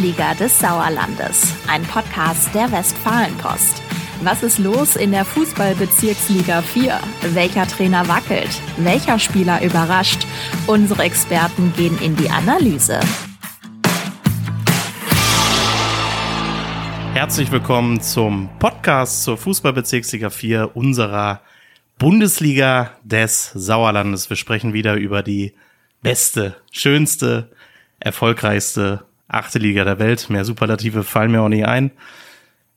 Liga des Sauerlandes, ein Podcast der Westfalenpost. Was ist los in der Fußballbezirksliga 4? Welcher Trainer wackelt? Welcher Spieler überrascht? Unsere Experten gehen in die Analyse. Herzlich willkommen zum Podcast zur Fußballbezirksliga 4 unserer Bundesliga des Sauerlandes. Wir sprechen wieder über die beste, schönste, erfolgreichste achte Liga der Welt. Mehr Superlative fallen mir auch nie ein.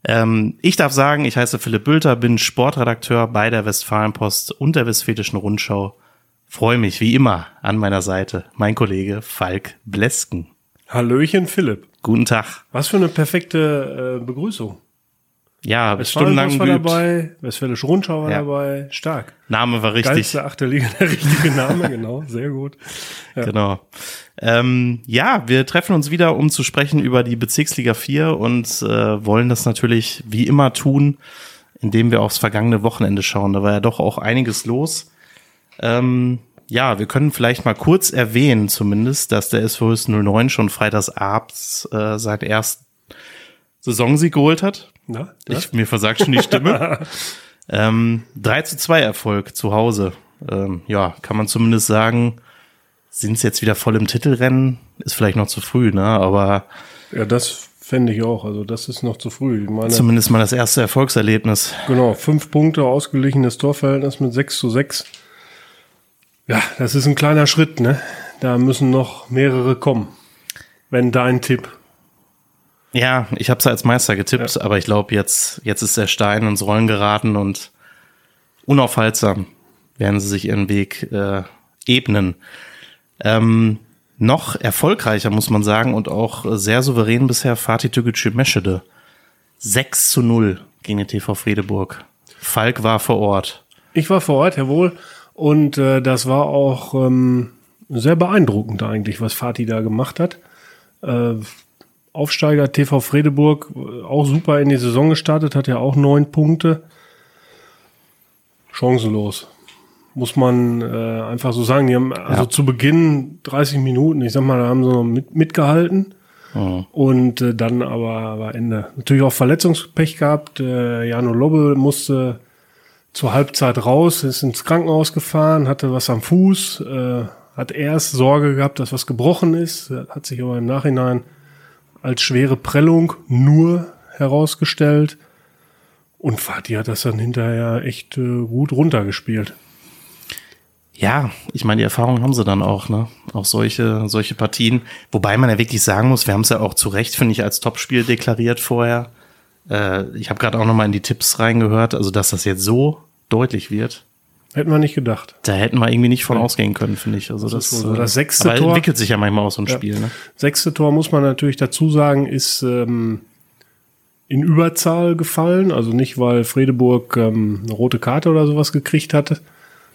Ähm, ich darf sagen, ich heiße Philipp Bülter, bin Sportredakteur bei der Westfalenpost und der Westfälischen Rundschau. Freue mich wie immer an meiner Seite mein Kollege Falk Blesken. Hallöchen Philipp. Guten Tag. Was für eine perfekte äh, Begrüßung. Ja, stundenlang war dabei, Westfälische Rundschau war ja. dabei, stark. Name war richtig. Geilste achte Liga, der richtige Name, genau, sehr gut. Ja. Genau. Ähm, ja, wir treffen uns wieder, um zu sprechen über die Bezirksliga 4 und äh, wollen das natürlich wie immer tun, indem wir aufs vergangene Wochenende schauen. Da war ja doch auch einiges los. Ähm, ja, wir können vielleicht mal kurz erwähnen, zumindest, dass der SV 09 schon freitags abends äh, seinen ersten Saisonsieg geholt hat. Na, ich, mir versagt schon die Stimme. ähm, 3 zu 2 Erfolg zu Hause. Ähm, ja, kann man zumindest sagen, sind es jetzt wieder voll im Titelrennen? Ist vielleicht noch zu früh, ne? Aber. Ja, das fände ich auch. Also, das ist noch zu früh. Meine, zumindest mal das erste Erfolgserlebnis. Genau, fünf Punkte, ausgeglichenes Torverhältnis mit 6 zu 6. Ja, das ist ein kleiner Schritt, ne? Da müssen noch mehrere kommen. Wenn dein Tipp ja, ich habe es als Meister getippt, ja. aber ich glaube, jetzt, jetzt ist der Stein ins Rollen geraten und unaufhaltsam werden sie sich ihren Weg äh, ebnen. Ähm, noch erfolgreicher, muss man sagen, und auch sehr souverän bisher Fatih Tügücü Meschede. 6 zu 0 gegen den TV Friedeburg. Falk war vor Ort. Ich war vor Ort, jawohl. Und äh, das war auch ähm, sehr beeindruckend eigentlich, was Fatih da gemacht hat. Äh, Aufsteiger TV Fredeburg auch super in die Saison gestartet, hat ja auch neun Punkte. Chancenlos. Muss man äh, einfach so sagen. Die haben also zu Beginn 30 Minuten, ich sag mal, da haben sie noch mit, mitgehalten. Mhm. Und äh, dann aber war Ende. Natürlich auch Verletzungspech gehabt. Äh, Jano Lobbe musste zur Halbzeit raus, ist ins Krankenhaus gefahren, hatte was am Fuß, äh, hat erst Sorge gehabt, dass was gebrochen ist, hat sich aber im Nachhinein als schwere Prellung nur herausgestellt. Und Fatih hat das dann hinterher echt äh, gut runtergespielt. Ja, ich meine, die Erfahrung haben sie dann auch, ne? Auch solche, solche Partien. Wobei man ja wirklich sagen muss, wir haben es ja auch zu Recht, finde ich, als Topspiel deklariert vorher. Äh, ich habe gerade auch noch mal in die Tipps reingehört, also dass das jetzt so deutlich wird. Hätten wir nicht gedacht. Da hätten wir irgendwie nicht von ja. ausgehen können, finde ich. Also das, das, so. das sechste aber Tor entwickelt sich ja manchmal auch so ein ja. Spiel. Ne? Sechste Tor muss man natürlich dazu sagen, ist ähm, in Überzahl gefallen. Also nicht, weil Fredeburg ähm, eine rote Karte oder sowas gekriegt hatte,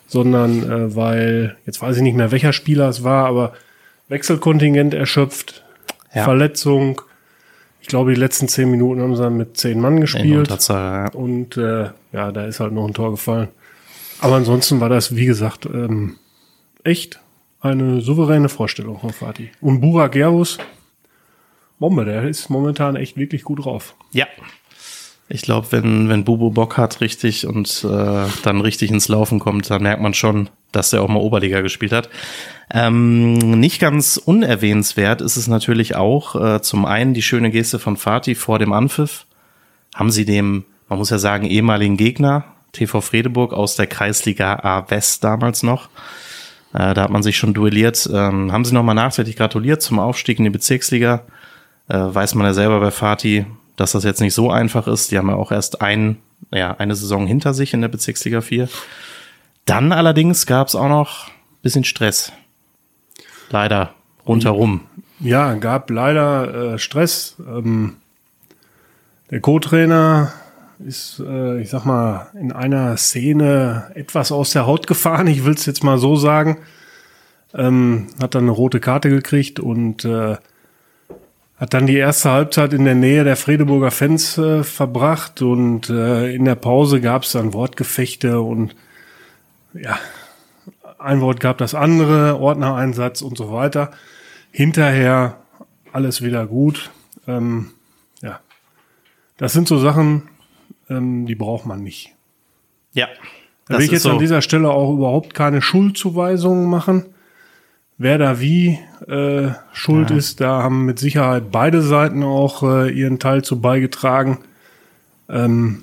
sondern äh, weil, jetzt weiß ich nicht mehr, welcher Spieler es war, aber Wechselkontingent erschöpft, ja. Verletzung. Ich glaube, die letzten zehn Minuten haben sie dann mit zehn Mann gespielt. Ja. Und äh, ja, da ist halt noch ein Tor gefallen. Aber ansonsten war das, wie gesagt, ähm, echt eine souveräne Vorstellung von Fatih. Und Burak Gerus, Bombe, der ist momentan echt wirklich gut drauf. Ja. Ich glaube, wenn, wenn Bubu Bock hat richtig und äh, dann richtig ins Laufen kommt, dann merkt man schon, dass er auch mal Oberliga gespielt hat. Ähm, nicht ganz unerwähnenswert ist es natürlich auch äh, zum einen die schöne Geste von Fatih vor dem Anpfiff. Haben sie dem, man muss ja sagen, ehemaligen Gegner TV Fredeburg aus der Kreisliga A West damals noch. Äh, da hat man sich schon duelliert. Ähm, haben sie nochmal nachträglich gratuliert zum Aufstieg in die Bezirksliga. Äh, weiß man ja selber bei Fatih, dass das jetzt nicht so einfach ist. Die haben ja auch erst ein, ja, eine Saison hinter sich in der Bezirksliga 4. Dann allerdings gab es auch noch bisschen Stress. Leider rundherum. Ja, gab leider äh, Stress. Ähm, der Co-Trainer ist, äh, ich sag mal, in einer Szene etwas aus der Haut gefahren. Ich will es jetzt mal so sagen. Ähm, hat dann eine rote Karte gekriegt und äh, hat dann die erste Halbzeit in der Nähe der Fredeburger Fans äh, verbracht und äh, in der Pause gab es dann Wortgefechte und ja, ein Wort gab das andere, Ordnereinsatz und so weiter. Hinterher alles wieder gut. Ähm, ja, das sind so Sachen, ähm, die braucht man nicht. Ja. Da will ich jetzt so. an dieser Stelle auch überhaupt keine Schuldzuweisungen machen. Wer da wie äh, schuld ja. ist, da haben mit Sicherheit beide Seiten auch äh, ihren Teil zu beigetragen. Ähm,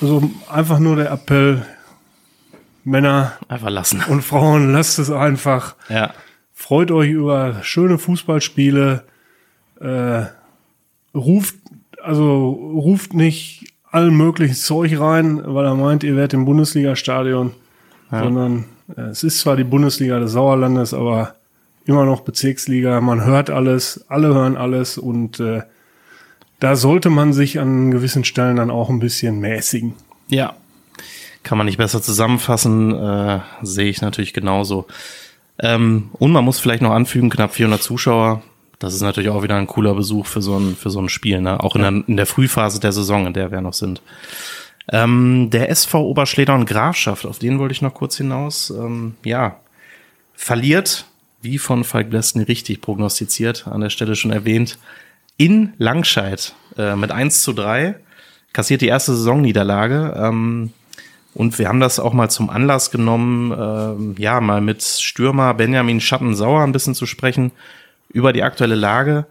also einfach nur der Appell, Männer einfach lassen. und Frauen, lasst es einfach. Ja. Freut euch über schöne Fußballspiele. Äh, ruft, also ruft nicht allen möglichen Zeug rein, weil er meint, ihr werdet im Bundesliga-Stadion, ja. sondern es ist zwar die Bundesliga des Sauerlandes, aber immer noch Bezirksliga. Man hört alles, alle hören alles und äh, da sollte man sich an gewissen Stellen dann auch ein bisschen mäßigen. Ja, kann man nicht besser zusammenfassen, äh, sehe ich natürlich genauso. Ähm, und man muss vielleicht noch anfügen, knapp 400 Zuschauer. Das ist natürlich auch wieder ein cooler Besuch für so ein, für so ein Spiel, ne? Auch in, der, in der Frühphase der Saison, in der wir noch sind. Ähm, der SV Oberschleder und Grafschaft, auf den wollte ich noch kurz hinaus. Ähm, ja, verliert, wie von Falk Blesken richtig prognostiziert, an der Stelle schon erwähnt, in Langscheid äh, mit 1 zu 3, kassiert die erste Saisonniederlage. Ähm, und wir haben das auch mal zum Anlass genommen, äh, ja, mal mit Stürmer Benjamin Schattensauer ein bisschen zu sprechen über die aktuelle Lage.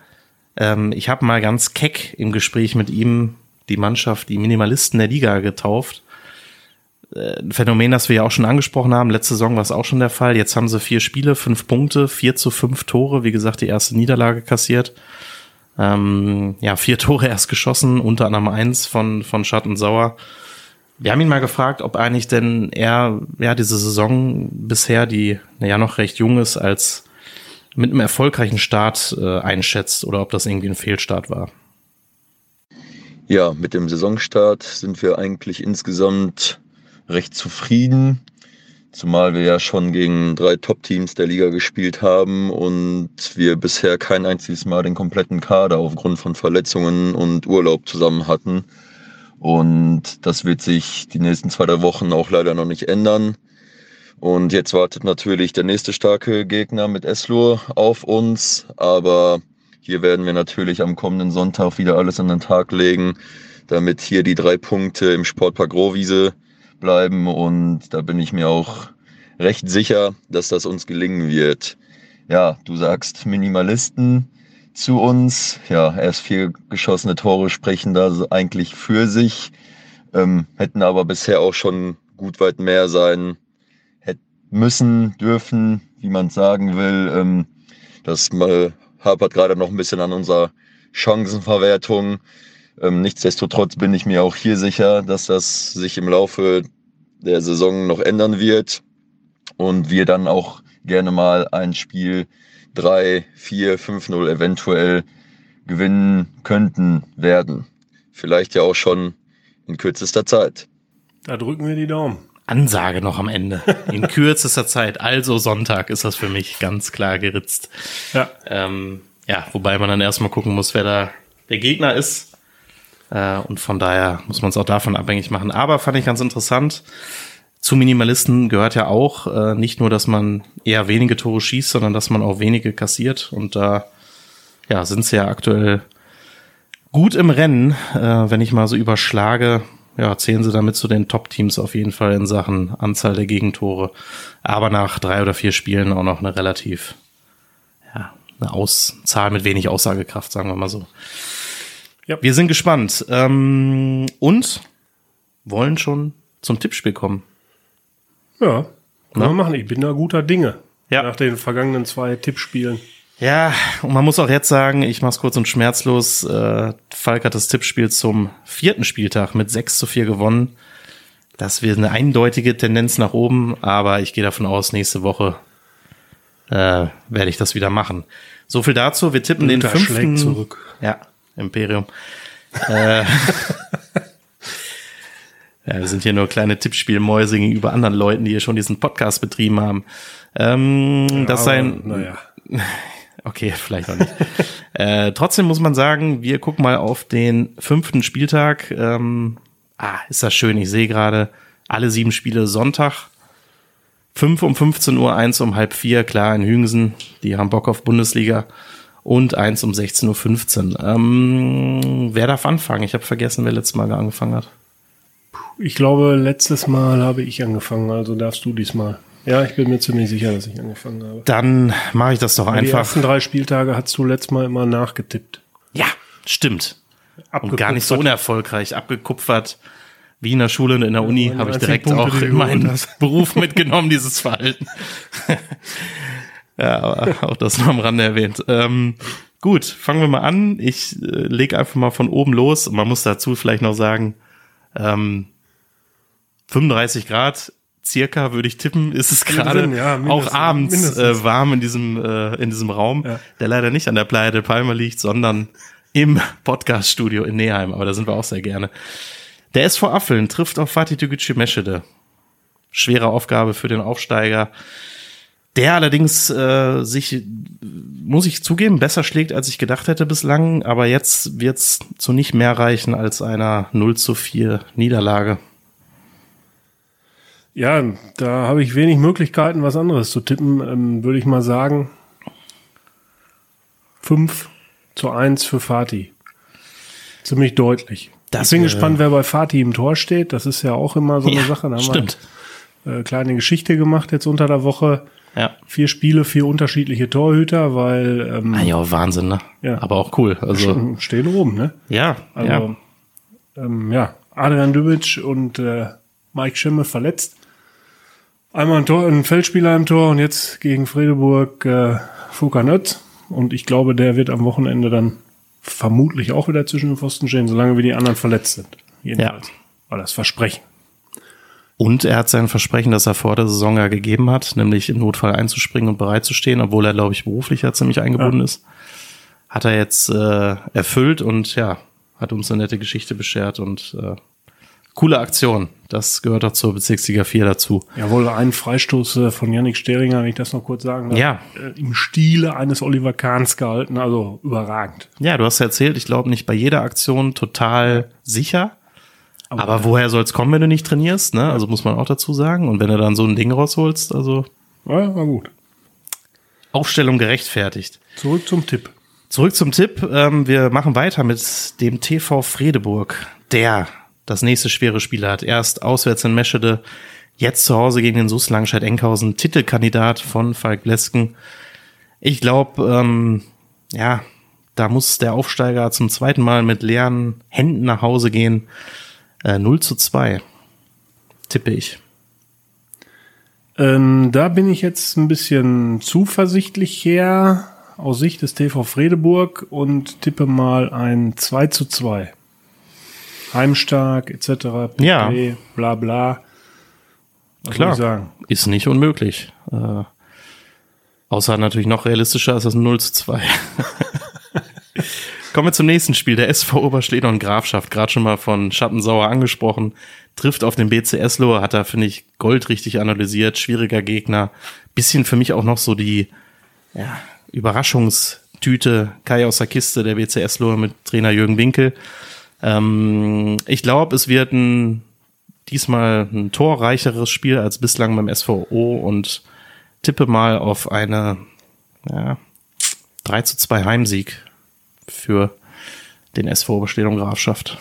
Ähm, ich habe mal ganz keck im Gespräch mit ihm die Mannschaft die Minimalisten der Liga getauft. Äh, ein Phänomen, das wir ja auch schon angesprochen haben. Letzte Saison war es auch schon der Fall. Jetzt haben sie vier Spiele, fünf Punkte, vier zu fünf Tore. Wie gesagt, die erste Niederlage kassiert. Ähm, ja, vier Tore erst geschossen, unter anderem eins von, von Schattensauer. Wir haben ihn mal gefragt, ob eigentlich denn er, ja, diese Saison bisher, die ja noch recht jung ist, als mit einem erfolgreichen Start äh, einschätzt oder ob das irgendwie ein Fehlstart war. Ja, mit dem Saisonstart sind wir eigentlich insgesamt recht zufrieden, zumal wir ja schon gegen drei Top-Teams der Liga gespielt haben und wir bisher kein einziges Mal den kompletten Kader aufgrund von Verletzungen und Urlaub zusammen hatten. Und das wird sich die nächsten zwei, drei Wochen auch leider noch nicht ändern. Und jetzt wartet natürlich der nächste starke Gegner mit Eslur auf uns, aber hier werden wir natürlich am kommenden Sonntag wieder alles an den Tag legen, damit hier die drei Punkte im Sportpark Rohwiese bleiben. Und da bin ich mir auch recht sicher, dass das uns gelingen wird. Ja, du sagst Minimalisten zu uns. Ja, erst vier geschossene Tore sprechen da eigentlich für sich, ähm, hätten aber bisher auch schon gut weit mehr sein müssen, dürfen, wie man sagen will. Ähm, das mal hapert gerade noch ein bisschen an unserer Chancenverwertung. Ähm, nichtsdestotrotz bin ich mir auch hier sicher, dass das sich im Laufe der Saison noch ändern wird und wir dann auch gerne mal ein Spiel 3, 4, 5-0 eventuell gewinnen könnten werden. Vielleicht ja auch schon in kürzester Zeit. Da drücken wir die Daumen. Ansage noch am Ende. In kürzester Zeit, also Sonntag, ist das für mich ganz klar geritzt. Ja. Ähm, ja, wobei man dann erstmal gucken muss, wer da der Gegner ist. Äh, und von daher muss man es auch davon abhängig machen. Aber fand ich ganz interessant. Zu Minimalisten gehört ja auch äh, nicht nur, dass man eher wenige Tore schießt, sondern dass man auch wenige kassiert. Und da ja, sind sie ja aktuell gut im Rennen, äh, wenn ich mal so überschlage ja, zählen sie damit zu den Top-Teams auf jeden Fall in Sachen Anzahl der Gegentore. Aber nach drei oder vier Spielen auch noch eine relativ, ja, eine Aus Zahl mit wenig Aussagekraft, sagen wir mal so. Ja. Wir sind gespannt. Ähm, und wollen schon zum Tippspiel kommen. Ja, können wir machen. Ich bin da guter Dinge. Ja. Nach den vergangenen zwei Tippspielen. Ja, und man muss auch jetzt sagen, ich mach's kurz und schmerzlos. Äh, Falk hat das Tippspiel zum vierten Spieltag mit 6 zu 4 gewonnen. Das wird eine eindeutige Tendenz nach oben, aber ich gehe davon aus, nächste Woche äh, werde ich das wieder machen. So viel dazu. Wir tippen Luther den fünften. zurück. Ja, Imperium. äh, ja, wir sind hier nur kleine Tippspielmäuse gegenüber anderen Leuten, die hier schon diesen Podcast betrieben haben. Ähm, das Aber, sein. Naja. Okay, vielleicht auch nicht. äh, trotzdem muss man sagen, wir gucken mal auf den fünften Spieltag. Ähm, ah, ist das schön. Ich sehe gerade alle sieben Spiele Sonntag. Fünf um 15 Uhr, eins um halb vier, klar in Hüngsen. Die haben Bock auf Bundesliga. Und eins um 16.15 Uhr. Ähm, wer darf anfangen? Ich habe vergessen, wer letztes Mal angefangen hat. Ich glaube, letztes Mal habe ich angefangen, also darfst du diesmal. Ja, ich bin mir ziemlich sicher, dass ich angefangen habe. Dann mache ich das doch Die einfach. ersten drei Spieltage hast du letztes Mal immer nachgetippt. Ja, stimmt. Und gar nicht so unerfolgreich. Abgekupfert. Wie in der Schule und in der Uni meine habe ich direkt Punkte, auch die in meinen. Beruf mitgenommen, dieses Verhalten. ja, aber auch das nur am Rande erwähnt. Ähm, gut, fangen wir mal an. Ich äh, lege einfach mal von oben los. Und man muss dazu vielleicht noch sagen, ähm, 35 Grad circa würde ich tippen, ist es gerade ja, auch abends äh, warm in diesem äh, in diesem Raum, Ja. der leider nicht an der Playa de Palma liegt, sondern im Podcaststudio in Neheim, aber da sind wir auch sehr gerne. Der SV Affeln trifft auf Fatih Tegucci Meschede. Schwere Aufgabe für den Aufsteiger. Der allerdings äh, sich, muss ich zugeben, besser schlägt, als ich gedacht hätte bislang. Aber jetzt wird's zu nicht mehr reichen als einer 0 zu 4 Niederlage. Ja, da habe ich wenig Möglichkeiten, was anderes zu tippen. Ähm, Würde ich mal sagen, 5 zu 1 für Fatih. Ziemlich deutlich. Das ich bin gespannt, wer bei Fatih im Tor steht. Das ist ja auch immer so eine Ja, Sache. Da haben stimmt. wir äh, kleine Geschichte gemacht jetzt unter der Woche. Ja. Vier Spiele, vier unterschiedliche Torhüter, weil ähm, Ah, ja, Wahnsinn, ne? Ja. Aber auch cool. Also, stehen oben, ne? ja, Also, ja. ähm, ja, Adrian Dübic und äh, Mike Schimme verletzt. Einmal ein, Tor, ein Feldspieler im Tor und jetzt gegen Fredeburg äh, Fuka Nötz. Und ich glaube, der wird am Wochenende dann vermutlich auch wieder zwischen den Pfosten stehen, solange wie die anderen verletzt sind. Jedenfalls. War das Versprechen. Und er hat sein Versprechen, das er vor der Saison ja gegeben hat, nämlich im Notfall einzuspringen und bereit zu stehen, obwohl er, glaube ich, beruflich ja ziemlich eingebunden ist, hat er jetzt äh, erfüllt und ja, hat uns eine nette Geschichte beschert und äh, coole Aktion. Das gehört auch zur Bezirksliga 4 dazu. Jawohl, ein Freistoß äh, von Yannick Steringer, wenn ich das noch kurz sagen darf. Ja. Äh, Im Stile eines Oliver Kahns gehalten, also überragend. Ja, du hast ja erzählt, ich glaube nicht bei jeder Aktion total sicher. Aber, woher soll es kommen, wenn du nicht trainierst? Ne? Also muss man auch dazu sagen. Und wenn du dann so ein Ding rausholst, also Ja, war gut. Aufstellung gerechtfertigt. Zurück zum Tipp. Zurück zum Tipp. Ähm, wir machen weiter mit dem TV Fredeburg, der das nächste schwere Spiel hat. Erst auswärts in Meschede, jetzt zu Hause gegen den SUS Langscheid-Enkhausen, Titelkandidat von Falk Blesken. Ich glaube, ähm, ja, da muss der Aufsteiger zum zweiten Mal mit leeren Händen nach Hause gehen. Äh, 0 zu 2, tippe ich. Ähm, da bin ich jetzt ein bisschen zuversichtlich her aus Sicht des TV Fredeburg und tippe mal ein 2 zu 2. Heimstark etc. pp, Ja. Bla bla. Was Klar. soll ich sagen? Ist nicht unmöglich. Äh, außer natürlich noch realistischer ist das ein 0 zu 2. Kommen wir zum nächsten Spiel. Der SV Oberschleder und Grafschaft, gerade schon mal von Schattensauer angesprochen, trifft auf den BCS Lohr, hat da, finde ich, Gold richtig analysiert, schwieriger Gegner. Bisschen für mich auch noch so die ja, Überraschungstüte, Kai aus der Kiste, der BCS Lohr mit Trainer Jürgen Winkel. Ähm, ich glaube, es wird ein diesmal ein torreicheres Spiel als bislang beim SVO und tippe mal auf eine ja, 3 zu 2 Heimsieg für den SV Oberstedung Grafschaft.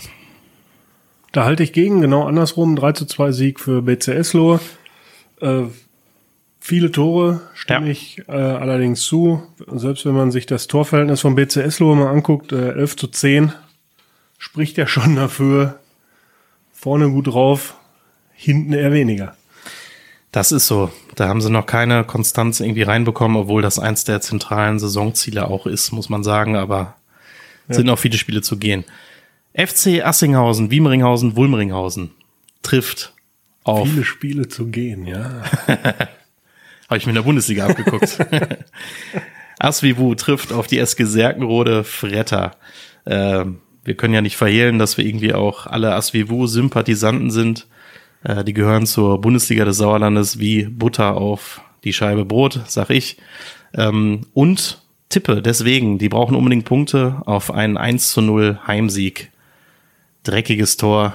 Da halte ich gegen, genau andersrum. 3 zu 2 Sieg für BCS Lohr. Äh, viele Tore stimme Ja. ich äh, allerdings zu. Selbst wenn man sich das Torverhältnis von BCS Lohr mal anguckt, äh, 11 zu 10, spricht ja schon dafür. Vorne gut drauf, hinten eher weniger. Das ist so. Da haben sie noch keine Konstanz irgendwie reinbekommen, obwohl das eins der zentralen Saisonziele auch ist, muss man sagen, aber sind noch viele Spiele zu gehen. FC Assinghausen, Wiemeringhausen, Wulmeringhausen trifft auf Viele Spiele zu gehen, ja. Habe ich mir in der Bundesliga abgeguckt. Asvivu trifft auf die SG Serkenrode Fretter. Äh, wir können ja nicht verhehlen, dass wir irgendwie auch alle Asvivu-Sympathisanten sind. Äh, die gehören zur Bundesliga des Sauerlandes wie Butter auf die Scheibe Brot, sag ich. Ähm, und tippe deswegen, die brauchen unbedingt Punkte auf einen 1 zu 0 Heimsieg. Dreckiges Tor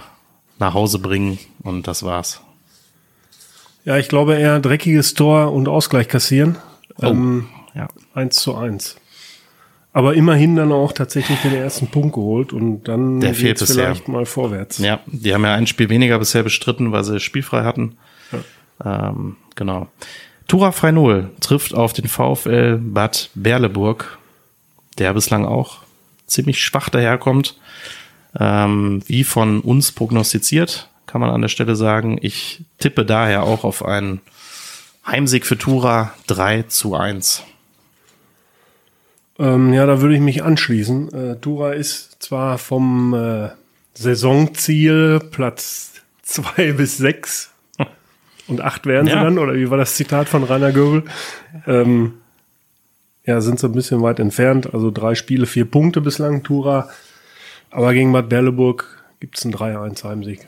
nach Hause bringen und das war's. Ja, ich glaube eher dreckiges Tor und Ausgleich kassieren. Oh, ähm, ja. 1 zu 1. Aber immerhin dann auch tatsächlich den ersten Punkt geholt und dann Der fehlt bisher. vielleicht mal vorwärts. Ja, die haben ja ein Spiel weniger bisher bestritten, weil sie spielfrei hatten. Ähm, genau. Tura Freinol trifft auf den VfL Bad Berleburg, der bislang auch ziemlich schwach daherkommt. Ähm, wie von uns prognostiziert, kann man an der Stelle sagen. Ich tippe daher auch auf einen Heimsieg für Tura 3 zu 1. Ähm, ja, da würde ich mich anschließen. Äh, Tura ist zwar vom äh, Saisonziel Platz zwei bis sechs und acht werden sie Ja. dann, oder wie war das Zitat von Rainer Göbel? Ähm, ja, sind so ein bisschen weit entfernt. Also drei Spiele, vier Punkte bislang, Tura. Aber gegen Bad Berleburg gibt's einen 3-1 Heimsieg.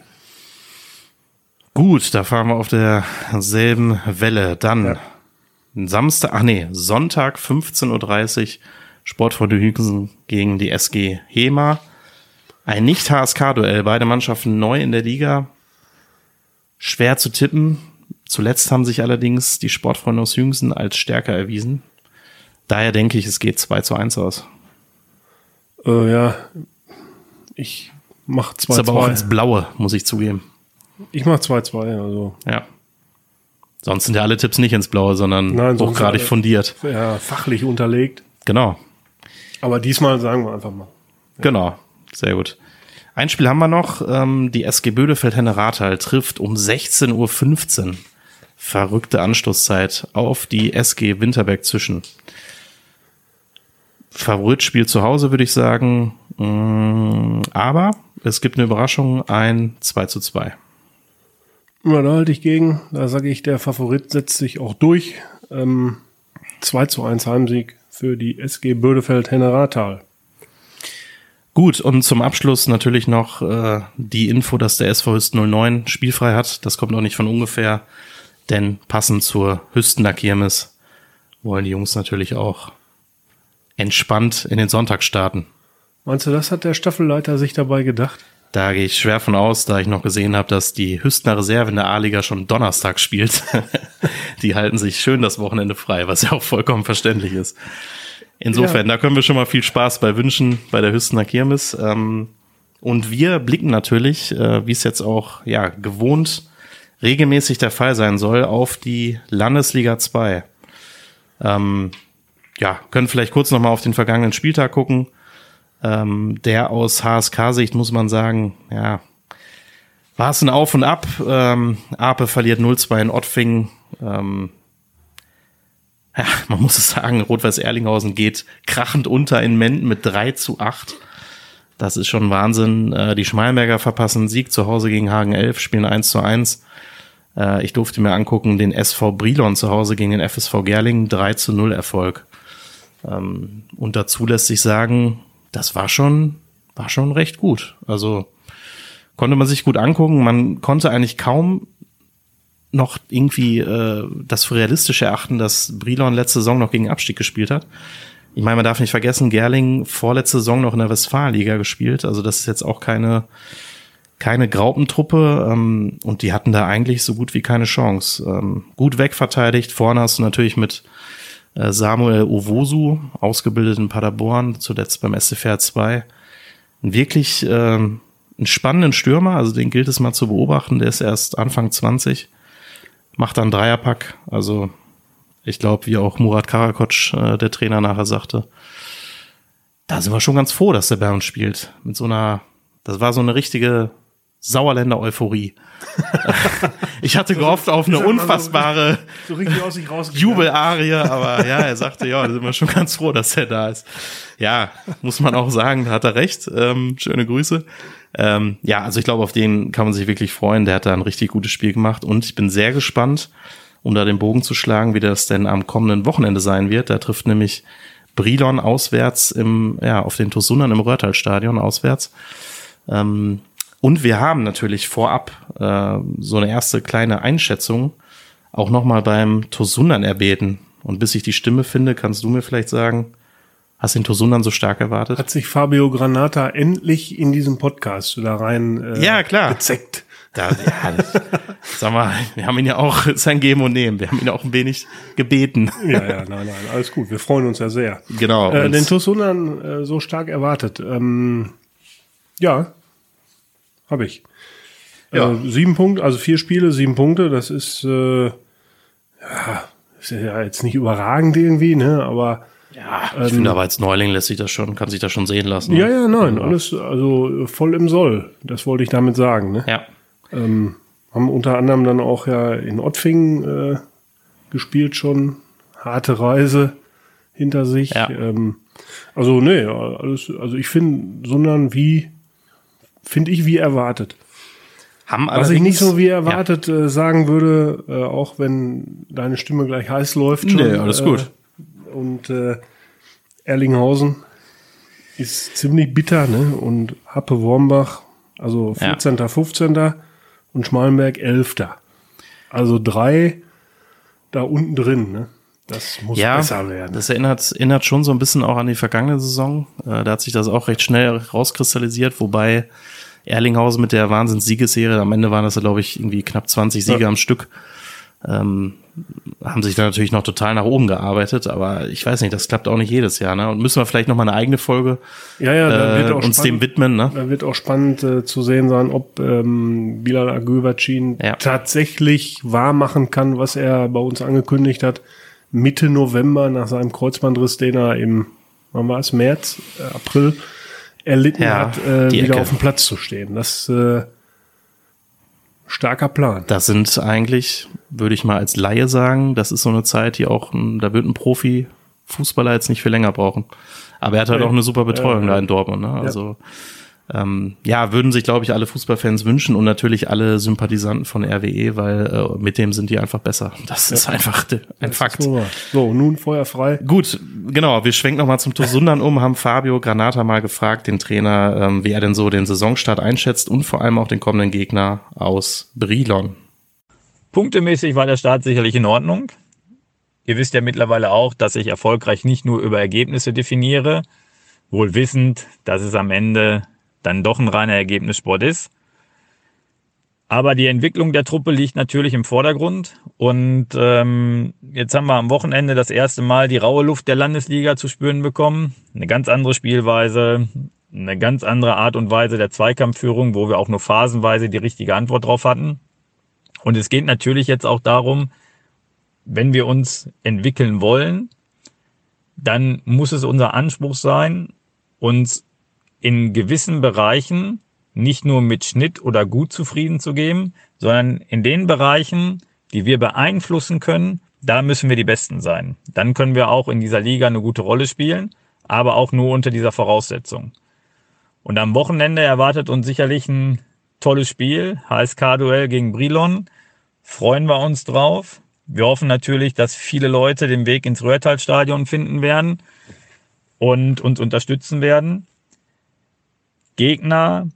Gut, da fahren wir auf derselben Welle. Dann Samstag, ach nee, Sonntag 15.30 Uhr Sportfreunde Hügensen gegen die SG Hema. Ein Nicht-HSK-Duell, beide Mannschaften neu in der Liga. Schwer zu tippen. Zuletzt haben sich allerdings die Sportfreunde aus Hügensen als stärker erwiesen. Daher denke ich, es geht 2 zu 1 aus. Äh, ja, ich mach Ist aber auch 2-2. ins Blaue, muss ich zugeben. Ich mach 2-2, also Ja. Sonst sind ja alle Tipps nicht ins Blaue, sondern Nein, hochgradig alle- fundiert. ja, fachlich unterlegt. Genau. Aber diesmal sagen wir einfach mal. Genau, sehr gut. Ein Spiel haben wir noch. Ähm, die SG Bödefeld-Henne Rathal trifft um 16.15 Uhr. Verrückte Anstoßzeit auf die SG Winterberg zwischen. Favoritspiel zu Hause, würde ich sagen. Mm, Aber es gibt eine Überraschung, ein 2 zu 2. Ja, da halte ich gegen. Da sage ich, der Favorit setzt sich auch durch. Ähm, 2 zu 1 Heimsieg für die SG Bödefeld-Henne-Rathal. Gut, und zum Abschluss natürlich noch äh, die Info, dass der SV Hüsten 09 spielfrei hat. Das kommt auch nicht von ungefähr, denn passend zur Hüstener Kirmes wollen die Jungs natürlich auch entspannt in den Sonntag starten. Meinst du, das hat der Staffelleiter sich dabei gedacht? Da gehe ich schwer von aus, da ich noch gesehen habe, dass die Hüstener Reserve in der A-Liga schon Donnerstag spielt. die halten sich schön das Wochenende frei, was ja auch vollkommen verständlich ist. Insofern, da können wir schon mal viel Spaß bei wünschen bei der Hüstener Kirmes. Ähm, und wir blicken natürlich, äh, wie es jetzt auch ja gewohnt regelmäßig der Fall sein soll, auf die Landesliga 2. Ähm, ja, können vielleicht kurz noch mal auf den vergangenen Spieltag gucken. Ähm, der aus HSK-Sicht muss man sagen, ja, war es ein Auf und Ab. Ähm, Ape verliert 0-2 in Ottfingen. Ähm, ja, man muss es sagen, Rot-Weiß Erlinghausen geht krachend unter in Menden mit 3 zu 8. Das ist schon Wahnsinn. Äh, die Schmalberger verpassen Sieg zu Hause gegen Hagen 11, spielen 1 zu 1. Äh, ich durfte mir angucken, den SV Brilon zu Hause gegen den FSV Gerlingen, 3 zu 0 Erfolg. Ähm, und dazu lässt sich sagen, das war schon, war schon recht gut. Also konnte man sich gut angucken. Man konnte eigentlich kaum noch irgendwie äh, das für realistisch erachten, dass Brilon letzte Saison noch gegen Abstieg gespielt hat. Ich meine, man darf nicht vergessen, Gerling vorletzte Saison noch in der Westfalenliga gespielt. Also das ist jetzt auch keine keine Graupentruppe ähm, und die hatten da eigentlich so gut wie keine Chance. Ähm, gut wegverteidigt. Vorne hast du natürlich mit Samuel Owosu, ausgebildet in Paderborn, zuletzt beim SCFR 2. Einen wirklich ähm, einen spannenden Stürmer, also den gilt es mal zu beobachten. Der ist erst Anfang 20, macht dann Dreierpack. Also ich glaube, wie auch Murat Karakoc, äh, der Trainer, nachher sagte, da sind wir schon ganz froh, dass der bei uns spielt. Mit so einer, das war so eine richtige Sauerländer Euphorie. ich hatte gehofft auf eine so- unfassbare So raus. Jubelarie, aber ja, er sagte, ja, da sind wir schon ganz froh, dass er da ist. Ja, muss man auch sagen, da hat er recht. Ähm, schöne Grüße. Ähm, ja, also ich glaube, auf den kann man sich wirklich freuen. Der hat da ein richtig gutes Spiel gemacht und ich bin sehr gespannt, um da den Bogen zu schlagen, wie das denn am kommenden Wochenende sein wird. Da trifft nämlich Brilon auswärts im, ja, auf den Tosunnern im Röhrtal-Stadion auswärts. Ähm, und wir haben natürlich vorab äh, so eine erste kleine Einschätzung auch nochmal beim Tosunnern erbeten. Und bis ich die Stimme finde, kannst du mir vielleicht sagen, hast du den Tosunnern so stark erwartet? Hat sich Fabio Granata endlich in diesem Podcast da rein äh, ja, klar. gezeckt. Da, ja, das, sag mal, wir haben ihn ja auch sein Geben und Nehmen. Wir haben ihn auch ein wenig gebeten. Ja, ja, nein, nein, alles gut. Wir freuen uns ja sehr. Genau. Äh, den Tosunnern äh, so stark erwartet. Ähm, ja, habe ich. Ja. Äh, sieben Punkte, also vier Spiele, sieben Punkte. Das ist, äh, ja, ist ja jetzt nicht überragend irgendwie, ne? Aber ja, ich ähm, finde aber als Neuling lässt sich das schon, kann sich das schon sehen lassen. Ja, ja, nein, alles also voll im Soll. Das wollte ich damit sagen. Ne? Ja. Ähm, haben unter anderem dann auch ja in Ottfingen äh, gespielt schon. Harte Reise hinter sich. Ja. Ähm, also, nee, alles, also ich finde, sondern wie, finde ich wie erwartet. Haben Was ich nicht so wie erwartet ja. äh, sagen würde, äh, auch wenn deine Stimme gleich heiß läuft. Schon, nee, alles gut. Äh, und äh, Erlinghausen ist ziemlich bitter, ne? Und Happe Wormbach, also 14., ja. 15. und Schmalenberg 11. Also drei da unten drin, ne? Das muss ja, besser werden. Das erinnert, erinnert schon so ein bisschen auch an die vergangene Saison. Äh, da hat sich das auch recht schnell rauskristallisiert, wobei Erlinghausen mit der Wahnsinns-Siegesserie, am Ende waren das, glaube ich, irgendwie knapp 20 Siege ja. am Stück. Ähm, haben sich da natürlich noch total nach oben gearbeitet, aber ich weiß nicht, das klappt auch nicht jedes Jahr, ne? Und müssen wir vielleicht noch mal eine eigene Folge ja, ja, äh, uns spannend, dem widmen, ne? Da wird auch spannend äh, zu sehen sein, ob ähm, Bilal Agübacin ja. tatsächlich wahr machen kann, was er bei uns angekündigt hat. Mitte November nach seinem Kreuzbandriss, den er im, wann war es, März, äh, April erlitten ja, hat, äh, wieder Ecke. auf dem Platz zu stehen. Das äh, starker Plan. Das sind eigentlich, würde ich mal als Laie sagen, das ist so eine Zeit, die auch, da wird ein Profi-Fußballer jetzt nicht viel länger brauchen. Aber er hat halt auch eine super Betreuung ja, da in Dortmund. Ne? Also ja ähm, ja, würden sich, glaube ich, alle Fußballfans wünschen und natürlich alle Sympathisanten von RWE, weil äh, mit dem sind die einfach besser. Das ja. ist einfach ein das Fakt. So, nun Feuer frei. Gut, genau. Wir schwenken nochmal zum Tosundern um, haben Fabio Granata mal gefragt, den Trainer, ähm, wie er denn so den Saisonstart einschätzt und vor allem auch den kommenden Gegner aus Brilon. Punktemäßig war der Start sicherlich in Ordnung. Ihr wisst ja mittlerweile auch, dass ich erfolgreich nicht nur über Ergebnisse definiere, wohl wissend, dass es am Ende dann doch ein reiner Ergebnissport ist. Aber die Entwicklung der Truppe liegt natürlich im Vordergrund. Und ähm, jetzt haben wir am Wochenende das erste Mal die raue Luft der Landesliga zu spüren bekommen. Eine ganz andere Spielweise, eine ganz andere Art und Weise der Zweikampfführung, wo wir auch nur phasenweise die richtige Antwort drauf hatten. Und es geht natürlich jetzt auch darum, wenn wir uns entwickeln wollen, dann muss es unser Anspruch sein, uns in gewissen Bereichen nicht nur mit Schnitt oder gut zufrieden zu geben, sondern in den Bereichen, die wir beeinflussen können, da müssen wir die Besten sein. Dann können wir auch in dieser Liga eine gute Rolle spielen, aber auch nur unter dieser Voraussetzung. Und am Wochenende erwartet uns sicherlich ein tolles Spiel, HSK-Duell gegen Brilon. Freuen wir uns drauf. Wir hoffen natürlich, dass viele Leute den Weg ins Röhrtal-Stadion finden werden und uns unterstützen werden. Gegner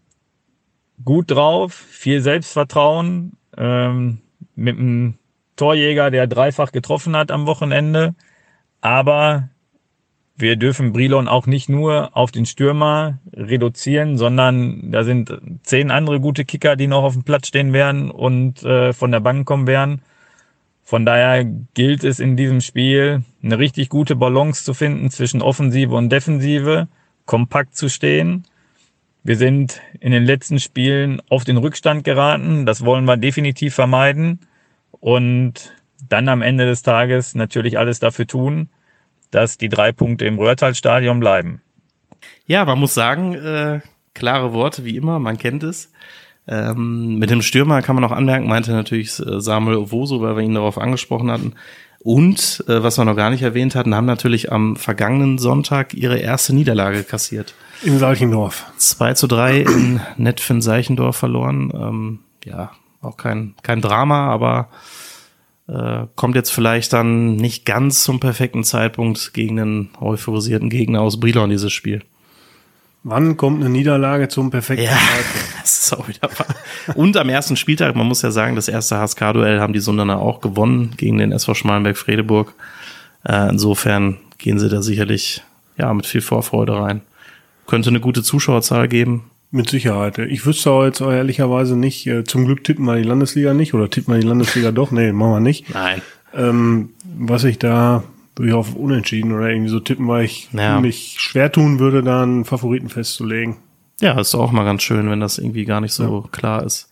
gut drauf, viel Selbstvertrauen, ähm, mit einem Torjäger, der dreifach getroffen hat am Wochenende. Aber wir dürfen Brilon auch nicht nur auf den Stürmer reduzieren, sondern da sind zehn andere gute Kicker, die noch auf dem Platz stehen werden und äh, von der Bank kommen werden. Von daher gilt es in diesem Spiel, eine richtig gute Balance zu finden zwischen Offensive und Defensive, kompakt zu stehen wir sind in den letzten Spielen auf den Rückstand geraten. Das wollen wir definitiv vermeiden. Und dann am Ende des Tages natürlich alles dafür tun, dass die drei Punkte im Röhrtal-Stadion bleiben. Ja, man muss sagen, äh, klare Worte wie immer, man kennt es. Ähm, mit dem Stürmer kann man auch anmerken, meinte natürlich äh, Samuel Ovoso, weil wir ihn darauf angesprochen hatten. Und, äh, was wir noch gar nicht erwähnt hatten, haben natürlich am vergangenen Sonntag ihre erste Niederlage kassiert. In Seichendorf. 2 zu 3 in Netfin Seichendorf verloren. Ähm, ja, auch kein, kein Drama, aber Äh, kommt jetzt vielleicht dann nicht ganz zum perfekten Zeitpunkt gegen einen euphorisierten Gegner aus Brilon, dieses Spiel. Wann kommt eine Niederlage zum perfekten Ja, Zeitpunkt? das ist auch wieder wahr. Und am ersten Spieltag, man muss ja sagen, das erste HSK-Duell haben die Sundaner auch gewonnen gegen den SV Schmalenberg-Fredeburg. Äh, insofern gehen sie da sicherlich ja mit viel Vorfreude rein. Könnte eine gute Zuschauerzahl geben. Mit Sicherheit. Ich wüsste auch jetzt ehrlicherweise nicht, äh, zum Glück tippen wir die Landesliga nicht oder tippen wir die Landesliga doch? Nee, machen wir nicht. Nein. Ähm, was ich da würde ich auf Unentschieden oder irgendwie so tippen, weil ich Ja. mich schwer tun würde, da einen Favoriten festzulegen. Ja, ist doch auch mal ganz schön, wenn das irgendwie gar nicht so klar ist.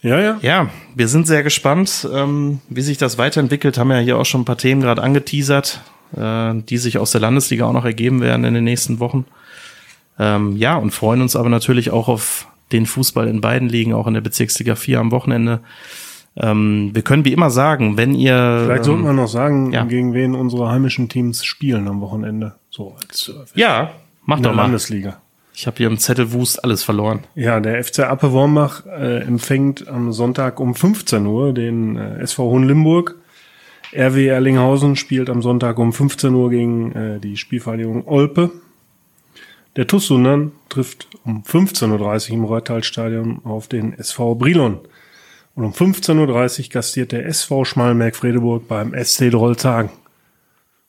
Ja, ja. Ja, wir sind sehr gespannt, ähm, wie sich das weiterentwickelt. Haben ja hier auch schon ein paar Themen gerade angeteasert, äh, die sich aus der Landesliga auch noch ergeben werden in den nächsten Wochen. Ähm, ja, und freuen uns aber natürlich auch auf den Fußball in beiden Ligen, auch in der Bezirksliga 4 am Wochenende. Ähm, wir können wie immer sagen, wenn ihr Vielleicht sollten wir ähm, noch sagen, ja. gegen wen unsere heimischen Teams spielen am Wochenende. So als äh, ja, macht doch mal. Landesliga. Ich habe hier im Zettel Wust alles verloren. Ja, der FC Appe Wormbach äh, empfängt am Sonntag um 15 Uhr den äh, SV Hohenlimburg. RW Erlinghausen spielt am Sonntag um 15 Uhr gegen äh, die Spielvereinigung Olpe. Der TuS Sundern trifft um 15.30 Uhr im Reutalstadion auf den SV Brilon. Und um 15.30 Uhr gastiert der SV Schmallenberg-Fredeburg beim SC Drollzagen.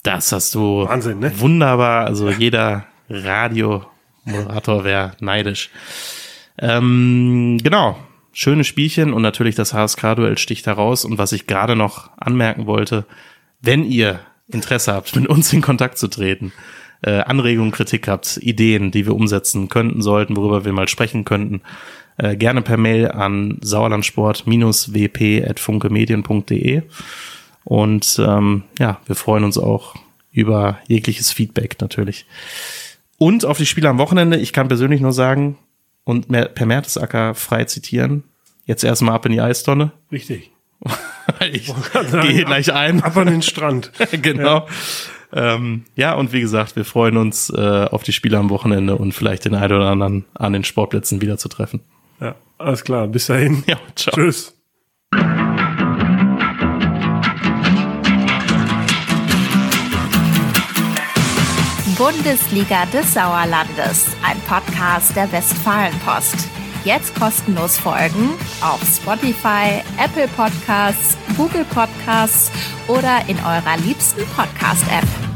Das hast du Wahnsinn, ne? wunderbar. Also jeder Radiomoderator wäre neidisch. Ähm, genau. Schöne Spielchen und natürlich das HSK-Duell sticht heraus. Und was ich gerade noch anmerken wollte, wenn ihr Interesse habt, mit uns in Kontakt zu treten, äh, Anregungen, Kritik habt, Ideen, die wir umsetzen könnten, sollten, worüber wir mal sprechen könnten, äh, gerne per Mail an sauerlandsport-wp.funkemedien.de. Und ähm, ja, wir freuen uns auch über jegliches Feedback natürlich. Und auf die Spiele am Wochenende, ich kann persönlich nur sagen und per Mertesacker frei zitieren, jetzt erstmal ab in die Eistonne. Richtig. ich gehe gleich ein. Ab an den Strand. genau. Ja. Ähm, ja, und wie gesagt, wir freuen uns äh, auf die Spiele am Wochenende und vielleicht den einen oder anderen an den Sportplätzen wieder zu treffen. Ja, alles klar. Bis dahin. Ja, ciao. Tschüss. Bundesliga des Sauerlandes, ein Podcast der Westfalenpost. Jetzt kostenlos folgen auf Spotify, Apple Podcasts, Google Podcasts oder in eurer liebsten Podcast-App.